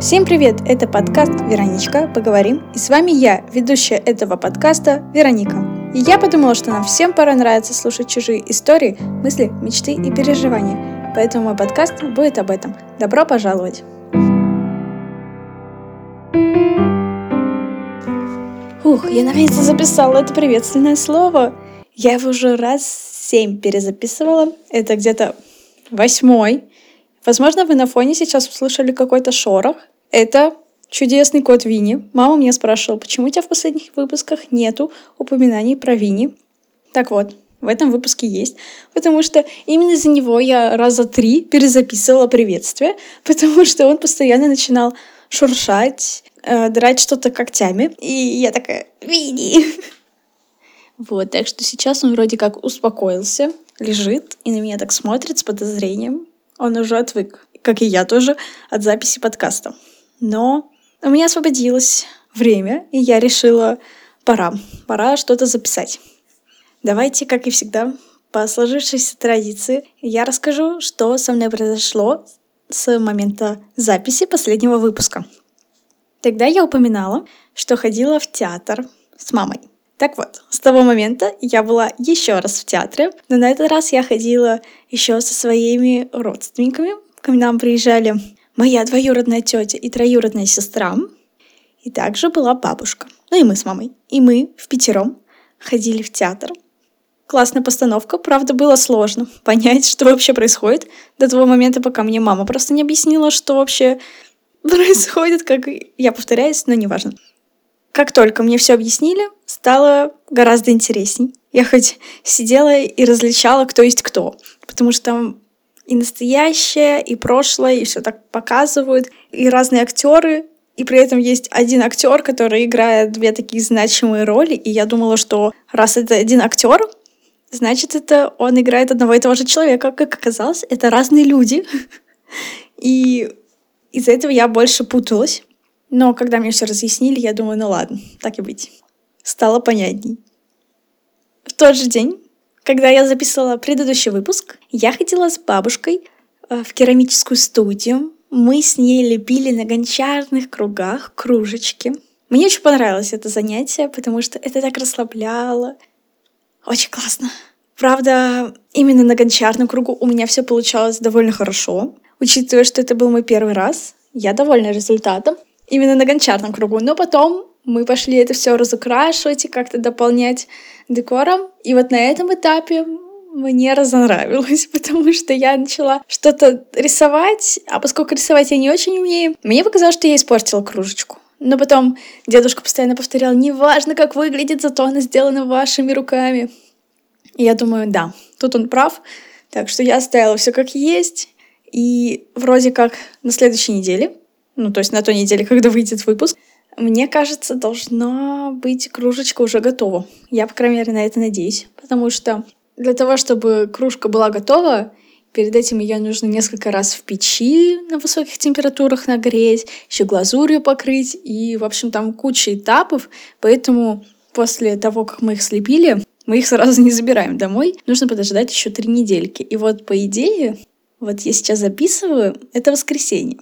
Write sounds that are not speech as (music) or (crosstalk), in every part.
Всем привет! Это подкаст «Вероничка. Поговорим». И с вами я, ведущая этого подкаста Вероника. И я подумала, что нам всем пора нравится слушать чужие истории, мысли, мечты и переживания. Поэтому мой подкаст будет об этом. Добро пожаловать! Ух, я наконец-то записала это приветственное слово. Я его уже раз семь перезаписывала. Это где-то восьмой. Возможно, вы на фоне сейчас услышали какой-то шорох. Это чудесный кот Винни. Мама меня спрашивала, почему у тебя в последних выпусках нету упоминаний про Винни. Так вот, в этом выпуске есть, потому что именно из-за него я раза три перезаписывала приветствие, (laughs) потому что он постоянно начинал шуршать, э, драть что-то когтями, и я такая «Винни!» (laughs) Вот, так что сейчас он вроде как успокоился, лежит и на меня так смотрит с подозрением. Он уже отвык, как и я тоже, от записи подкаста. Но у меня освободилось время, и я решила, пора, пора что-то записать. Давайте, как и всегда, по сложившейся традиции, я расскажу, что со мной произошло с момента записи последнего выпуска. Тогда я упоминала, что ходила в театр с мамой. Так вот, с того момента я была еще раз в театре, но на этот раз я ходила еще со своими родственниками. К нам приезжали моя двоюродная тетя и троюродная сестра, и также была бабушка. Ну и мы с мамой. И мы в пятером ходили в театр. Классная постановка, правда, было сложно (laughs) понять, что вообще происходит до того момента, пока мне мама просто не объяснила, что вообще (laughs) происходит, как я повторяюсь, но неважно. Как только мне все объяснили, стало гораздо интересней. Я хоть сидела и различала, кто есть кто, потому что там и настоящее, и прошлое, и все так показывают, и разные актеры, и при этом есть один актер, который играет две такие значимые роли, и я думала, что раз это один актер, значит, это он играет одного и того же человека. Как оказалось, это разные люди. (laughs) И из-за этого я больше путалась. Но когда мне все разъяснили, я думаю, ну ладно, так и быть. Стало понятней. В тот же день, когда я записывала предыдущий выпуск, я ходила с бабушкой э, в керамическую студию. Мы с ней лепили на гончарных кругах кружечки. Мне очень понравилось это занятие, потому что это так расслабляло. Очень классно. Правда, именно на гончарном кругу у меня все получалось довольно хорошо. Учитывая, что это был мой первый раз, я довольна результатом именно на гончарном кругу. Но потом мы пошли это все разукрашивать и как-то дополнять декором. И вот на этом этапе мне разонравилось, (laughs) потому что я начала что-то рисовать, а поскольку рисовать я не очень умею, мне показалось, что я испортила кружечку. Но потом дедушка постоянно повторял, неважно, как выглядит, зато она сделана вашими руками. И я думаю, да, тут он прав. Так что я оставила все как есть. И вроде как на следующей неделе ну, то есть на той неделе, когда выйдет выпуск, мне кажется, должна быть кружечка уже готова. Я, по крайней мере, на это надеюсь. Потому что для того, чтобы кружка была готова, перед этим ее нужно несколько раз в печи на высоких температурах нагреть, еще глазурью покрыть, и, в общем, там куча этапов, поэтому после того, как мы их слепили, мы их сразу не забираем домой, нужно подождать еще три недельки. И вот, по идее, вот я сейчас записываю, это воскресенье.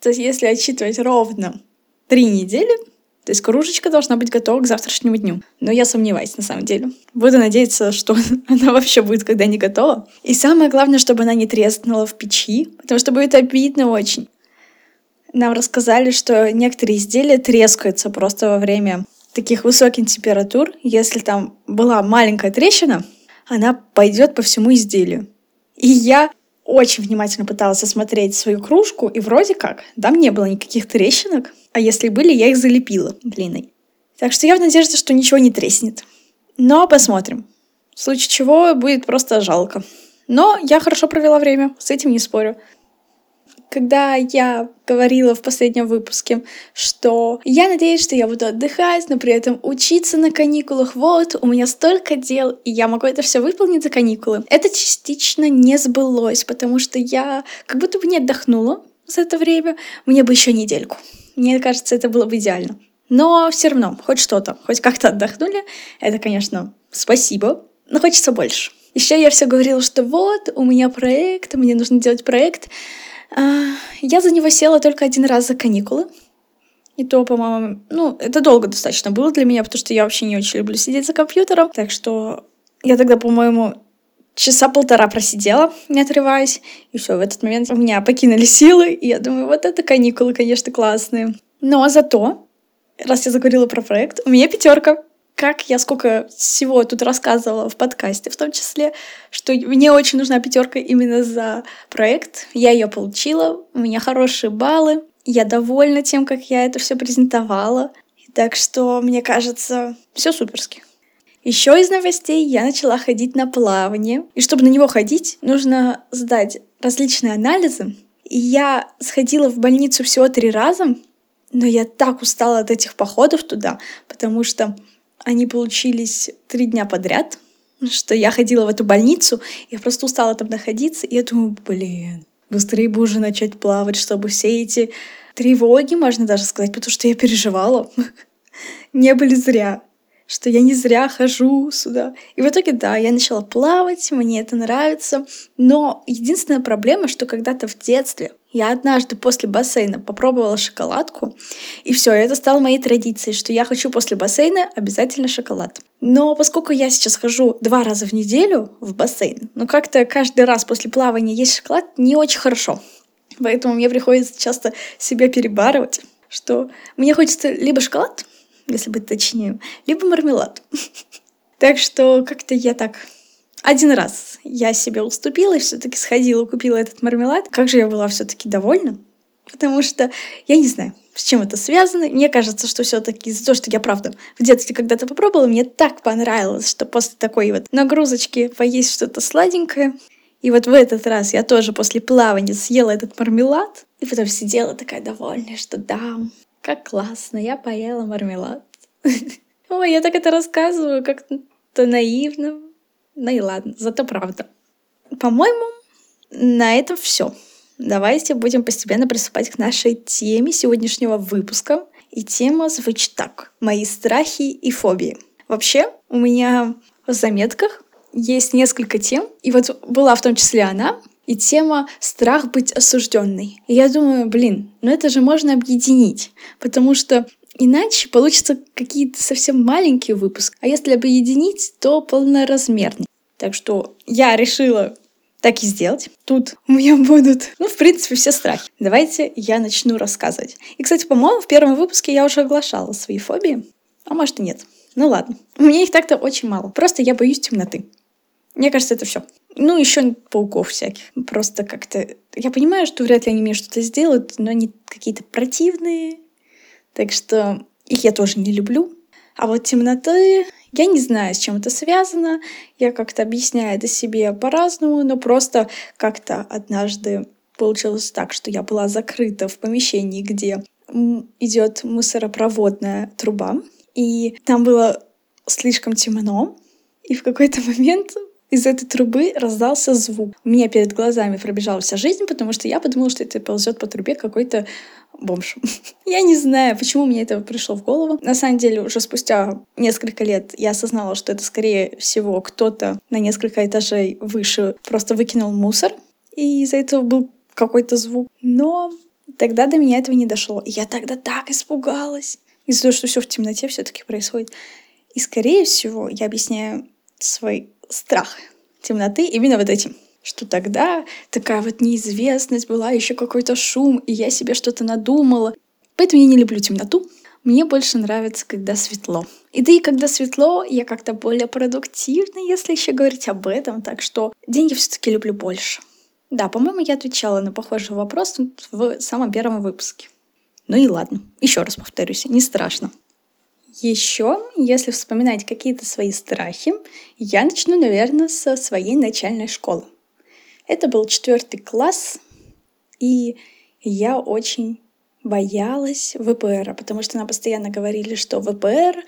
То есть если отчитывать ровно три недели, то есть кружечка должна быть готова к завтрашнему дню. Но я сомневаюсь, на самом деле. Буду надеяться, что (laughs) она вообще будет когда не готова. И самое главное, чтобы она не трескнула в печи, потому что будет обидно очень. Нам рассказали, что некоторые изделия трескаются просто во время таких высоких температур. Если там была маленькая трещина, она пойдет по всему изделию. И я очень внимательно пыталась осмотреть свою кружку, и вроде как там не было никаких трещинок, а если были, я их залепила глиной. Так что я в надежде, что ничего не треснет. Но посмотрим. В случае чего будет просто жалко. Но я хорошо провела время, с этим не спорю когда я говорила в последнем выпуске, что я надеюсь, что я буду отдыхать, но при этом учиться на каникулах. Вот, у меня столько дел, и я могу это все выполнить за каникулы. Это частично не сбылось, потому что я как будто бы не отдохнула за это время. Мне бы еще недельку. Мне кажется, это было бы идеально. Но все равно, хоть что-то, хоть как-то отдохнули. Это, конечно, спасибо, но хочется больше. Еще я все говорила, что вот, у меня проект, мне нужно делать проект. А, я за него села только один раз за каникулы. И то, по-моему, ну, это долго достаточно было для меня, потому что я вообще не очень люблю сидеть за компьютером. Так что я тогда, по-моему, часа полтора просидела, не отрываясь. И все, в этот момент у меня покинули силы. И я думаю, вот это каникулы, конечно, классные. Но зато, раз я заговорила про проект, у меня пятерка как я сколько всего тут рассказывала в подкасте, в том числе, что мне очень нужна пятерка именно за проект. Я ее получила, у меня хорошие баллы, я довольна тем, как я это все презентовала. Так что, мне кажется, все суперски. Еще из новостей я начала ходить на плавание. И чтобы на него ходить, нужно сдать различные анализы. И я сходила в больницу всего три раза, но я так устала от этих походов туда, потому что они получились три дня подряд, что я ходила в эту больницу, я просто устала там находиться, и я думаю, блин, быстрее бы уже начать плавать, чтобы все эти тревоги, можно даже сказать, потому что я переживала, (laughs) не были зря что я не зря хожу сюда. И в итоге, да, я начала плавать, мне это нравится. Но единственная проблема, что когда-то в детстве я однажды после бассейна попробовала шоколадку, и все, это стало моей традицией, что я хочу после бассейна обязательно шоколад. Но поскольку я сейчас хожу два раза в неделю в бассейн, ну как-то каждый раз после плавания есть шоколад не очень хорошо. Поэтому мне приходится часто себя перебарывать, что мне хочется либо шоколад, если быть точнее, либо мармелад. (laughs) Так что как-то я так один раз я себе уступила и все-таки сходила, купила этот мармелад. Как же я была все-таки довольна, потому что я не знаю, с чем это связано. Мне кажется, что все-таки из-за того, что я правда в детстве когда-то попробовала, мне так понравилось, что после такой вот нагрузочки поесть что-то сладенькое. И вот в этот раз я тоже после плавания съела этот мармелад, и потом сидела такая довольная, что да, как классно, я поела мармелад. (laughs) Ой, я так это рассказываю, как-то наивно. Ну и ладно, зато правда. По-моему, на этом все. Давайте будем постепенно приступать к нашей теме сегодняшнего выпуска. И тема звучит так. Мои страхи и фобии. Вообще, у меня в заметках есть несколько тем, и вот была в том числе она, и тема «Страх быть осужденной». И я думаю, блин, ну это же можно объединить, потому что иначе получится какие-то совсем маленькие выпуски, а если объединить, то полноразмерный. Так что я решила так и сделать. Тут у меня будут, ну, в принципе, все страхи. Давайте я начну рассказывать. И, кстати, по-моему, в первом выпуске я уже оглашала свои фобии. А может и нет. Ну ладно. У меня их так-то очень мало. Просто я боюсь темноты. Мне кажется, это все. Ну, еще пауков всяких. Просто как-то... Я понимаю, что вряд ли они мне что-то сделают, но они какие-то противные. Так что их я тоже не люблю. А вот темноты... Я не знаю, с чем это связано. Я как-то объясняю это себе по-разному, но просто как-то однажды получилось так, что я была закрыта в помещении, где идет мусоропроводная труба, и там было слишком темно, и в какой-то (laughs) момент из этой трубы раздался звук. У меня перед глазами пробежала вся жизнь, потому что я подумала, что это ползет по трубе какой-то бомж. (laughs) я не знаю, почему мне это пришло в голову. На самом деле, уже спустя несколько лет я осознала, что это, скорее всего, кто-то на несколько этажей выше просто выкинул мусор, и из-за этого был какой-то звук. Но тогда до меня этого не дошло. И я тогда так испугалась. Из-за того, что все в темноте все-таки происходит. И, скорее всего, я объясняю свой страх темноты именно вот этим что тогда такая вот неизвестность была, еще какой-то шум, и я себе что-то надумала. Поэтому я не люблю темноту. Мне больше нравится, когда светло. И да и когда светло, я как-то более продуктивна, если еще говорить об этом. Так что день я все-таки люблю больше. Да, по-моему, я отвечала на похожий вопрос в самом первом выпуске. Ну и ладно. Еще раз повторюсь, не страшно. Еще, если вспоминать какие-то свои страхи, я начну, наверное, со своей начальной школы. Это был четвертый класс, и я очень боялась ВПР, потому что нам постоянно говорили, что ВПР,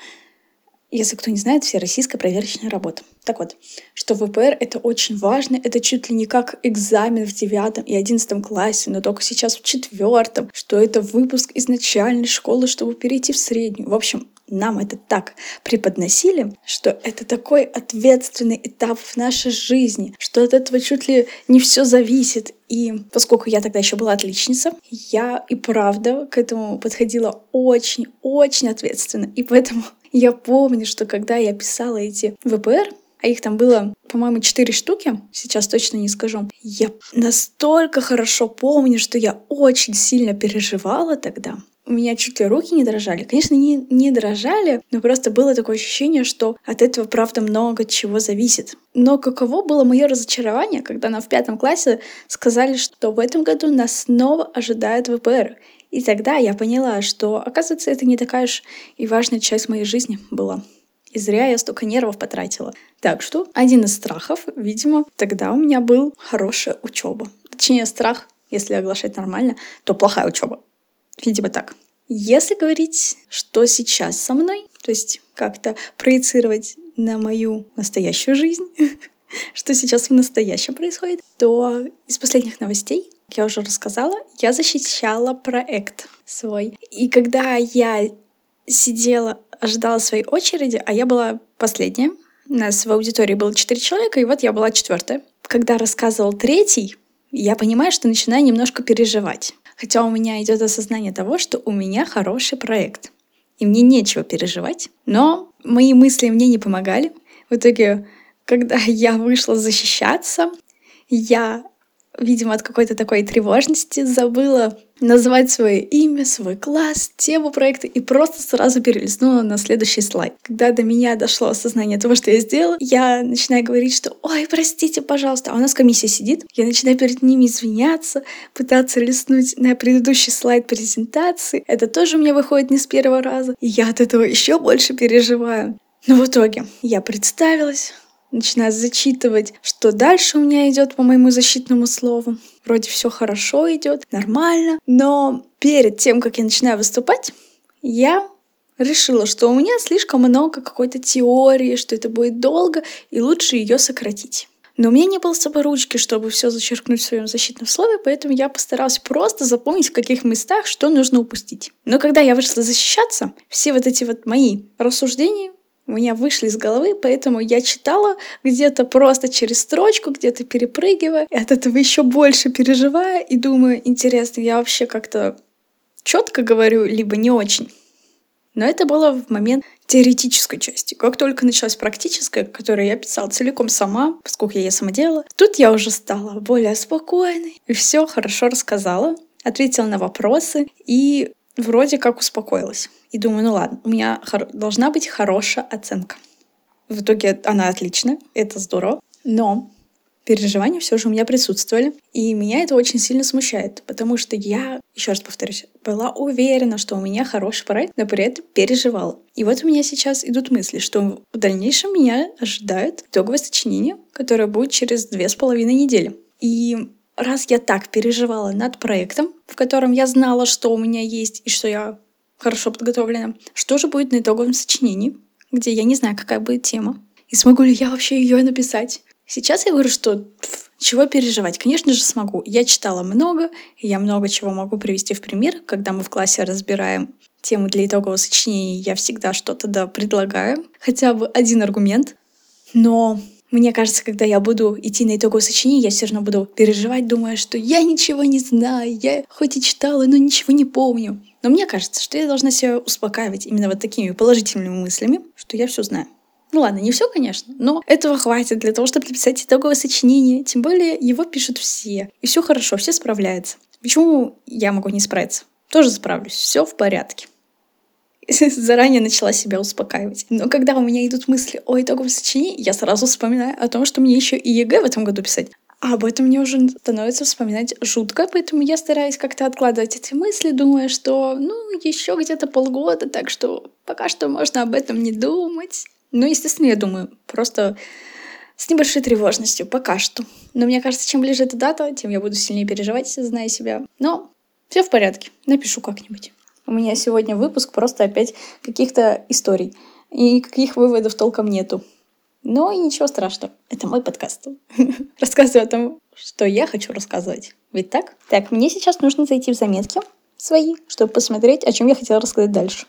если кто не знает, все российская проверочная работа. Так вот, что ВПР — это очень важно, это чуть ли не как экзамен в девятом и одиннадцатом классе, но только сейчас в четвертом, что это выпуск из начальной школы, чтобы перейти в среднюю. В общем, нам это так преподносили, что это такой ответственный этап в нашей жизни, что от этого чуть ли не все зависит. И поскольку я тогда еще была отличница, я и правда к этому подходила очень-очень ответственно. И поэтому я помню, что когда я писала эти ВПР, а их там было, по-моему, четыре штуки, сейчас точно не скажу. Я настолько хорошо помню, что я очень сильно переживала тогда. У меня чуть ли руки не дрожали. Конечно, не, не дрожали, но просто было такое ощущение, что от этого, правда, много чего зависит. Но каково было мое разочарование, когда нам в пятом классе сказали, что в этом году нас снова ожидает ВПР. И тогда я поняла, что, оказывается, это не такая уж и важная часть моей жизни была. И зря я столько нервов потратила. Так что один из страхов, видимо, тогда у меня был хорошая учеба. Точнее, страх, если оглашать нормально, то плохая учеба. Видимо, так. Если говорить, что сейчас со мной, то есть как-то проецировать на мою настоящую жизнь, (laughs) что сейчас в настоящем происходит, то из последних новостей, как я уже рассказала, я защищала проект свой. И когда я сидела ожидала своей очереди, а я была последняя. У нас в аудитории было четыре человека, и вот я была четвертая. Когда рассказывал третий, я понимаю, что начинаю немножко переживать. Хотя у меня идет осознание того, что у меня хороший проект. И мне нечего переживать. Но мои мысли мне не помогали. В итоге, когда (laughs) я вышла защищаться, я видимо, от какой-то такой тревожности забыла назвать свое имя, свой класс, тему проекта и просто сразу перелистнула на следующий слайд. Когда до меня дошло осознание того, что я сделала, я начинаю говорить, что «Ой, простите, пожалуйста», а у нас комиссия сидит, я начинаю перед ними извиняться, пытаться листнуть на предыдущий слайд презентации. Это тоже у меня выходит не с первого раза, и я от этого еще больше переживаю. Но в итоге я представилась, начинаю зачитывать, что дальше у меня идет по моему защитному слову. Вроде все хорошо идет, нормально. Но перед тем, как я начинаю выступать, я решила, что у меня слишком много какой-то теории, что это будет долго, и лучше ее сократить. Но у меня не было с собой ручки, чтобы все зачеркнуть в своем защитном слове, поэтому я постаралась просто запомнить, в каких местах что нужно упустить. Но когда я вышла защищаться, все вот эти вот мои рассуждения у меня вышли из головы, поэтому я читала где-то просто через строчку, где-то перепрыгивая, и от этого еще больше переживая и думаю, интересно, я вообще как-то четко говорю, либо не очень. Но это было в момент теоретической части. Как только началась практическая, которую я писала целиком сама, поскольку я ее сама делала, тут я уже стала более спокойной и все хорошо рассказала, ответила на вопросы и вроде как успокоилась. И думаю, ну ладно, у меня должна быть хорошая оценка. В итоге она отличная, это здорово. Но переживания все же у меня присутствовали. И меня это очень сильно смущает, потому что я, еще раз повторюсь, была уверена, что у меня хороший проект, но при этом переживала. И вот у меня сейчас идут мысли, что в дальнейшем меня ожидает итоговое сочинение, которое будет через две с половиной недели. И раз я так переживала над проектом, в котором я знала, что у меня есть и что я хорошо подготовлена, что же будет на итоговом сочинении, где я не знаю, какая будет тема, и смогу ли я вообще ее написать. Сейчас я говорю, что пф, чего переживать? Конечно же, смогу. Я читала много, и я много чего могу привести в пример. Когда мы в классе разбираем тему для итогового сочинения, я всегда что-то да предлагаю, хотя бы один аргумент. Но мне кажется, когда я буду идти на итоговое сочинение, я все равно буду переживать, думая, что я ничего не знаю, я хоть и читала, но ничего не помню. Но мне кажется, что я должна себя успокаивать именно вот такими положительными мыслями, что я все знаю. Ну ладно, не все, конечно, но этого хватит для того, чтобы написать итоговое сочинение. Тем более его пишут все. И все хорошо, все справляются. Почему я могу не справиться? Тоже справлюсь. Все в порядке. (laughs) заранее начала себя успокаивать. Но когда у меня идут мысли о итоговом сочинении, я сразу вспоминаю о том, что мне еще и ЕГЭ в этом году писать. А об этом мне уже становится вспоминать жутко, поэтому я стараюсь как-то откладывать эти мысли, думая, что, ну, еще где-то полгода, так что пока что можно об этом не думать. Ну, естественно, я думаю, просто с небольшой тревожностью, пока что. Но мне кажется, чем ближе эта дата, тем я буду сильнее переживать, зная себя. Но все в порядке, напишу как-нибудь. У меня сегодня выпуск просто опять каких-то историй. И никаких выводов толком нету. Но и ничего страшного. Это мой подкаст. (laughs) Рассказываю о том, что я хочу рассказывать. Ведь так? Так, мне сейчас нужно зайти в заметки свои, чтобы посмотреть, о чем я хотела рассказать дальше.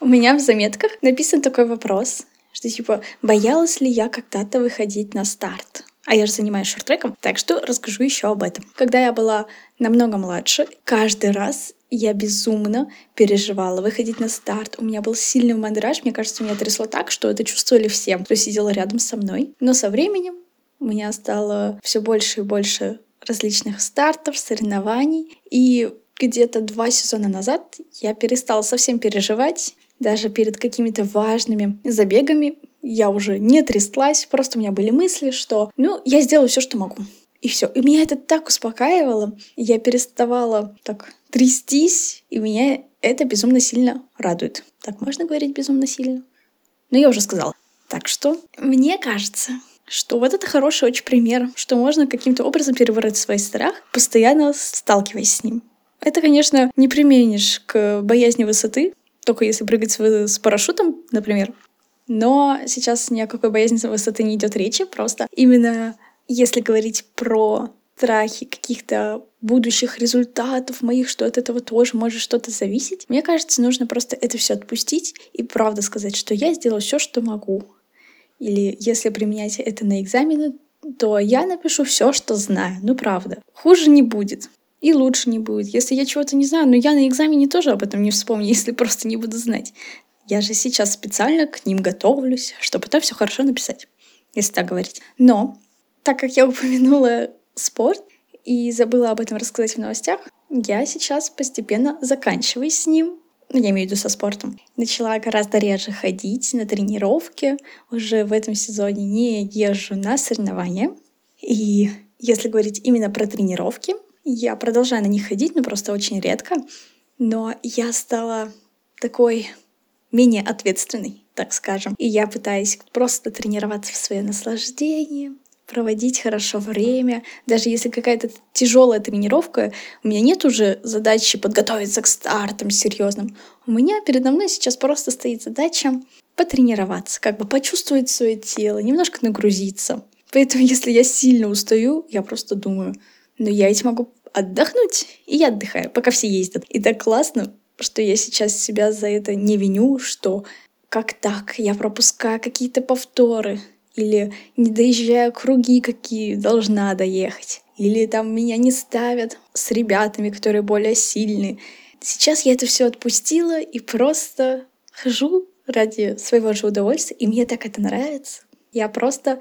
У меня в заметках написан такой вопрос, что типа, боялась ли я когда-то выходить на старт? А я же занимаюсь шорт-треком, так что расскажу еще об этом. Когда я была намного младше, каждый раз я безумно переживала выходить на старт. У меня был сильный мандраж. Мне кажется, меня трясло так, что это чувствовали все, кто сидел рядом со мной. Но со временем у меня стало все больше и больше различных стартов, соревнований. И где-то два сезона назад я перестала совсем переживать. Даже перед какими-то важными забегами я уже не тряслась, просто у меня были мысли, что, ну, я сделаю все, что могу. И все. И меня это так успокаивало. Я переставала так трястись, и меня это безумно сильно радует. Так можно говорить безумно сильно? Но я уже сказала. Так что мне кажется, что вот это хороший очень пример, что можно каким-то образом перебороть свой страх, постоянно сталкиваясь с ним. Это, конечно, не применишь к боязни высоты, только если прыгать с парашютом, например. Но сейчас ни о какой боязни высоты не идет речи, просто именно если говорить про страхи каких-то будущих результатов моих, что от этого тоже может что-то зависеть. Мне кажется, нужно просто это все отпустить и правда сказать, что я сделала все, что могу. Или если применять это на экзамены, то я напишу все, что знаю. Ну правда. Хуже не будет. И лучше не будет. Если я чего-то не знаю, но я на экзамене тоже об этом не вспомню, (laughs) если просто не буду знать. Я же сейчас специально к ним готовлюсь, чтобы потом все хорошо написать, если так говорить. Но, так как я (laughs) упомянула спорт и забыла об этом рассказать в новостях, я сейчас постепенно заканчиваю с ним, ну, я имею в виду со спортом. Начала гораздо реже ходить на тренировки. Уже в этом сезоне не езжу на соревнования. И если говорить именно про тренировки, я продолжаю на них ходить, но просто очень редко. Но я стала такой менее ответственной, так скажем. И я пытаюсь просто тренироваться в свое наслаждение, проводить хорошо время. Даже если какая-то тяжелая тренировка, у меня нет уже задачи подготовиться к стартам серьезным. У меня передо мной сейчас просто стоит задача потренироваться, как бы почувствовать свое тело, немножко нагрузиться. Поэтому, если я сильно устаю, я просто думаю, ну я ведь могу отдохнуть, и я отдыхаю, пока все ездят. И так классно, что я сейчас себя за это не виню, что как так, я пропускаю какие-то повторы, или не доезжаю круги, какие должна доехать, или там меня не ставят с ребятами, которые более сильные. Сейчас я это все отпустила и просто хожу ради своего же удовольствия, и мне так это нравится. Я просто,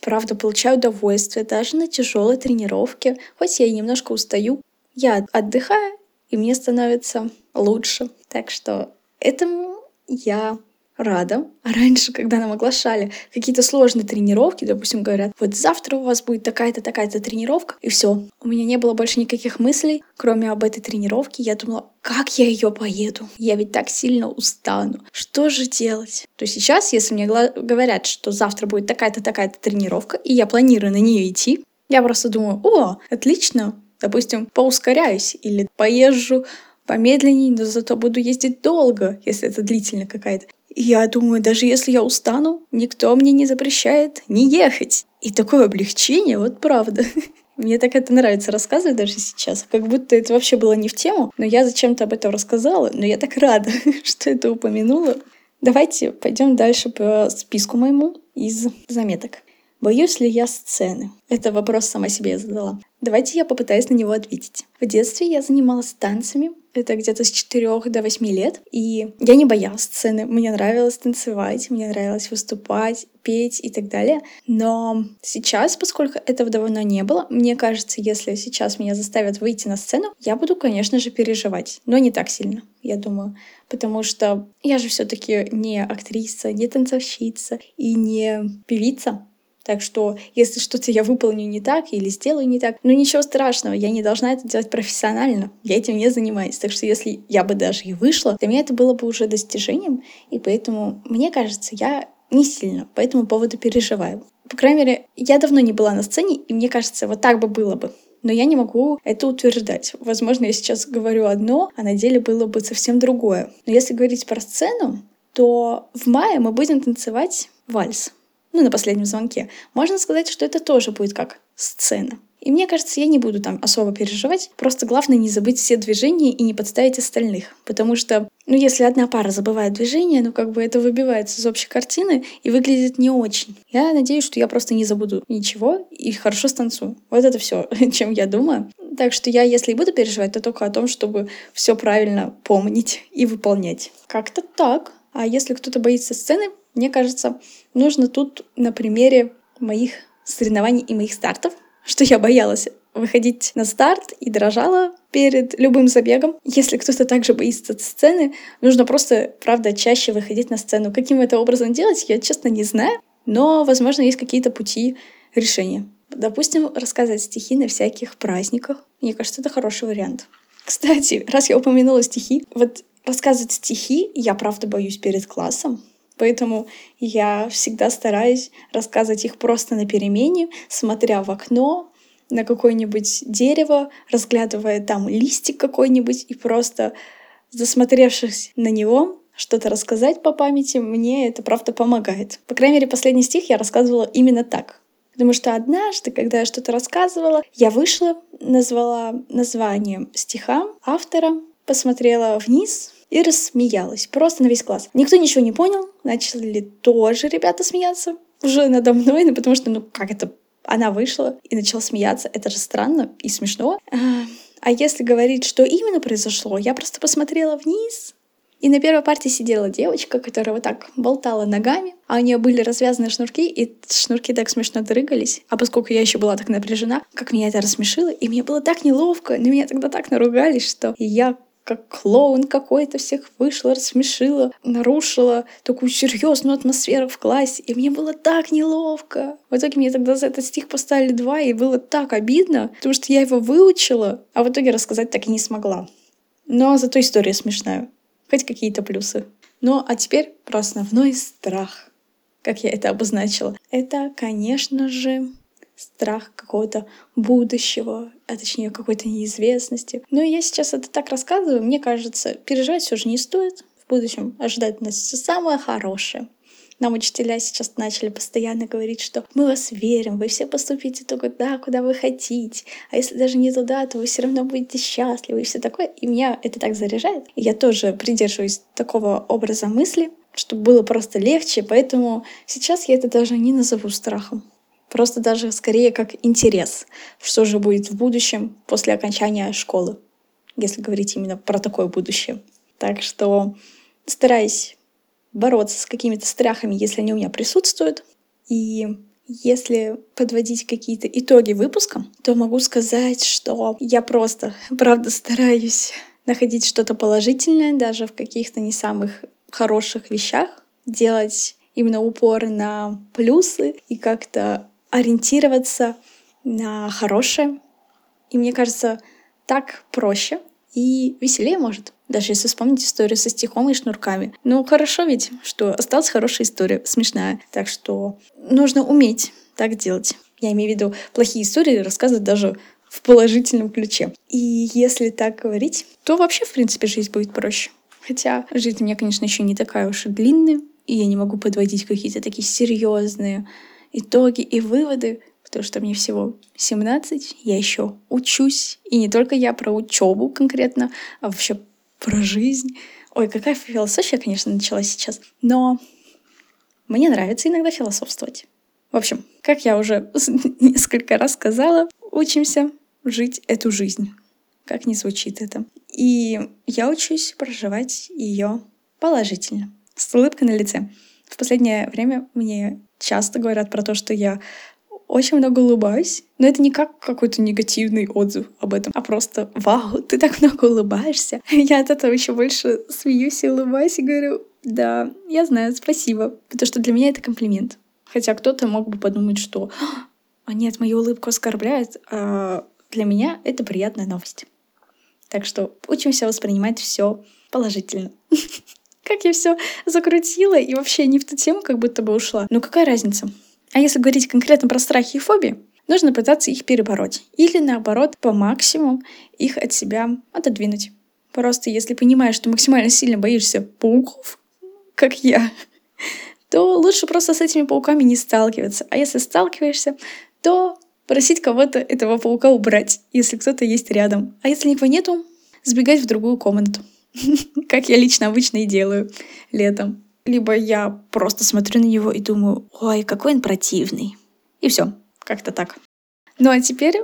правда, получаю удовольствие даже на тяжелой тренировке, хоть я и немножко устаю. Я отдыхаю, и мне становится лучше. Так что этому я рада. А раньше, когда нам оглашали какие-то сложные тренировки, допустим, говорят, вот завтра у вас будет такая-то, такая-то тренировка, и все. У меня не было больше никаких мыслей, кроме об этой тренировке. Я думала, как я ее поеду? Я ведь так сильно устану. Что же делать? То сейчас, если мне говорят, что завтра будет такая-то, такая-то тренировка, и я планирую на нее идти, я просто думаю, о, отлично, допустим, поускоряюсь или поезжу помедленнее, но зато буду ездить долго, если это длительно какая-то. Я думаю, даже если я устану, никто мне не запрещает не ехать. И такое облегчение, вот правда. (laughs) Мне так это нравится рассказывать даже сейчас, как будто это вообще было не в тему, но я зачем-то об этом рассказала, но я так рада, (laughs) что это упомянула. Давайте пойдем дальше по списку моему из заметок. Боюсь ли я сцены? Это вопрос сама себе задала. Давайте я попытаюсь на него ответить. В детстве я занималась танцами, это где-то с 4 до 8 лет, и я не боялась сцены. Мне нравилось танцевать, мне нравилось выступать, петь и так далее. Но сейчас, поскольку этого давно не было, мне кажется, если сейчас меня заставят выйти на сцену, я буду, конечно же, переживать, но не так сильно, я думаю. Потому что я же все-таки не актриса, не танцовщица и не певица. Так что, если что-то я выполню не так или сделаю не так, ну ничего страшного, я не должна это делать профессионально. Я этим не занимаюсь. Так что, если я бы даже и вышла, для меня это было бы уже достижением. И поэтому, мне кажется, я не сильно по этому поводу переживаю. По крайней мере, я давно не была на сцене, и мне кажется, вот так бы было бы. Но я не могу это утверждать. Возможно, я сейчас говорю одно, а на деле было бы совсем другое. Но если говорить про сцену, то в мае мы будем танцевать вальс ну, на последнем звонке, можно сказать, что это тоже будет как сцена. И мне кажется, я не буду там особо переживать. Просто главное не забыть все движения и не подставить остальных. Потому что, ну, если одна пара забывает движение, ну, как бы это выбивается из общей картины и выглядит не очень. Я надеюсь, что я просто не забуду ничего и хорошо станцую. Вот это все, (laughs) чем я думаю. Так что я, если и буду переживать, то только о том, чтобы все правильно помнить и выполнять. Как-то так. А если кто-то боится сцены, мне кажется, нужно тут на примере моих соревнований и моих стартов, (laughs) что я боялась выходить на старт и дрожала перед любым забегом. Если кто-то также боится сцены, нужно просто, правда, чаще выходить на сцену. Каким это образом делать, я, честно, не знаю, но, возможно, есть какие-то пути решения. Допустим, рассказывать стихи на всяких праздниках. Мне кажется, это хороший вариант. Кстати, раз я упомянула стихи, вот рассказывать стихи я правда боюсь перед классом, Поэтому я всегда стараюсь рассказывать их просто на перемене, смотря в окно, на какое-нибудь дерево, разглядывая там листик какой-нибудь и просто засмотревшись на него, что-то рассказать по памяти, мне это правда помогает. По крайней мере, последний стих я рассказывала именно так. Потому что однажды, когда я что-то рассказывала, я вышла, назвала название стиха автора, посмотрела вниз и рассмеялась. Просто на весь класс. Никто ничего не понял. Начали тоже ребята смеяться уже надо мной, ну потому что, ну как это, она вышла и начала смеяться. Это же странно и смешно. А, а если говорить, что именно произошло, я просто посмотрела вниз, и на первой партии сидела девочка, которая вот так болтала ногами, а у нее были развязаны шнурки, и шнурки так смешно дрыгались. А поскольку я еще была так напряжена, как меня это рассмешило, и мне было так неловко, на меня тогда так наругались, что я как клоун какой-то всех вышла, рассмешила, нарушила такую серьезную атмосферу в классе. И мне было так неловко. В итоге мне тогда за этот стих поставили два, и было так обидно, потому что я его выучила, а в итоге рассказать так и не смогла. Но зато история смешная. Хоть какие-то плюсы. Ну, а теперь про основной страх, как я это обозначила. Это, конечно же, страх какого-то будущего, а точнее какой-то неизвестности. Но я сейчас это так рассказываю, мне кажется, переживать все же не стоит. В будущем ожидать нас все самое хорошее. Нам учителя сейчас начали постоянно говорить, что мы вас верим, вы все поступите туда, куда вы хотите. А если даже не туда, то вы все равно будете счастливы и все такое. И меня это так заряжает. И я тоже придерживаюсь такого образа мысли, чтобы было просто легче. Поэтому сейчас я это даже не назову страхом. Просто даже скорее как интерес, что же будет в будущем после окончания школы, если говорить именно про такое будущее. Так что стараюсь бороться с какими-то страхами, если они у меня присутствуют. И если подводить какие-то итоги выпуска, то могу сказать, что я просто, (laughs) правда, стараюсь находить что-то положительное даже в каких-то не самых хороших вещах, делать именно упор на плюсы и как-то ориентироваться на хорошее. И мне кажется, так проще и веселее может. Даже если вспомнить историю со стихом и шнурками. Ну, хорошо ведь, что осталась хорошая история, смешная. Так что нужно уметь так делать. Я имею в виду плохие истории рассказывать даже в положительном ключе. И если так говорить, то вообще, в принципе, жизнь будет проще. Хотя жизнь у меня, конечно, еще не такая уж и длинная, и я не могу подводить какие-то такие серьезные итоги и выводы, потому что мне всего 17, я еще учусь. И не только я про учебу конкретно, а вообще про жизнь. Ой, какая философия, конечно, началась сейчас. Но мне нравится иногда философствовать. В общем, как я уже несколько раз сказала, учимся жить эту жизнь. Как не звучит это. И я учусь проживать ее положительно, с улыбкой на лице. В последнее время мне часто говорят про то, что я очень много улыбаюсь, но это не как какой-то негативный отзыв об этом, а просто «Вау, ты так много улыбаешься!» (laughs) Я от этого еще больше смеюсь и улыбаюсь и говорю «Да, я знаю, спасибо», потому что для меня это комплимент. Хотя кто-то мог бы подумать, что «А нет, мою улыбку оскорбляет», а для меня это приятная новость. Так что учимся воспринимать все положительно. (laughs) Как я все закрутила и вообще не в ту тему как будто бы ушла. Ну какая разница? А если говорить конкретно про страхи и фобии, нужно пытаться их перебороть. Или наоборот, по максимуму их от себя отодвинуть. Просто если понимаешь, что максимально сильно боишься пауков, как я, то лучше просто с этими пауками не сталкиваться. А если сталкиваешься, то просить кого-то этого паука убрать, если кто-то есть рядом. А если никого нету, сбегать в другую комнату. (laughs) Как я лично обычно и делаю летом. Либо я просто смотрю на него и думаю, ой, какой он противный. И все, как-то так. Ну а теперь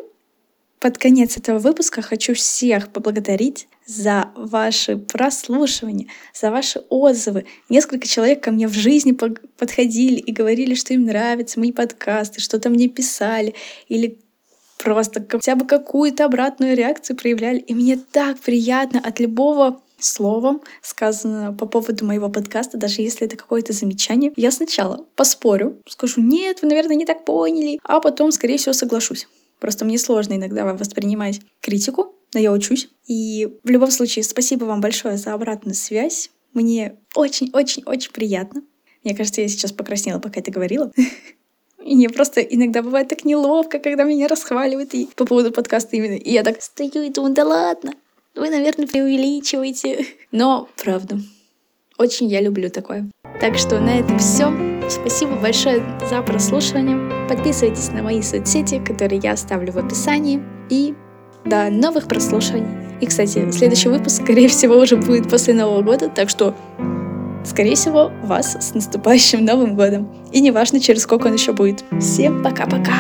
под конец этого выпуска хочу всех поблагодарить за ваши прослушивания, за ваши отзывы. Несколько человек ко мне в жизни подходили и говорили, что им нравятся мои подкасты, что-то мне писали или просто хотя бы какую-то обратную реакцию проявляли. И мне так приятно от любого слова, сказано по поводу моего подкаста, даже если это какое-то замечание, я сначала поспорю, скажу, нет, вы, наверное, не так поняли, а потом, скорее всего, соглашусь. Просто мне сложно иногда воспринимать критику, но я учусь. И в любом случае, спасибо вам большое за обратную связь. Мне очень-очень-очень приятно. Мне кажется, я сейчас покраснела, пока это говорила. (laughs) И мне просто иногда бывает так неловко, когда меня расхваливают и по поводу подкаста именно. И я так стою и думаю, да ладно, вы, наверное, преувеличиваете. Но правда, очень я люблю такое. Так что на этом все. Спасибо большое за прослушивание. Подписывайтесь на мои соцсети, которые я оставлю в описании. И до новых прослушиваний. И, кстати, следующий выпуск, скорее всего, уже будет после Нового года, так что, скорее всего, вас с наступающим Новым годом. И неважно, через сколько он еще будет. Всем пока-пока!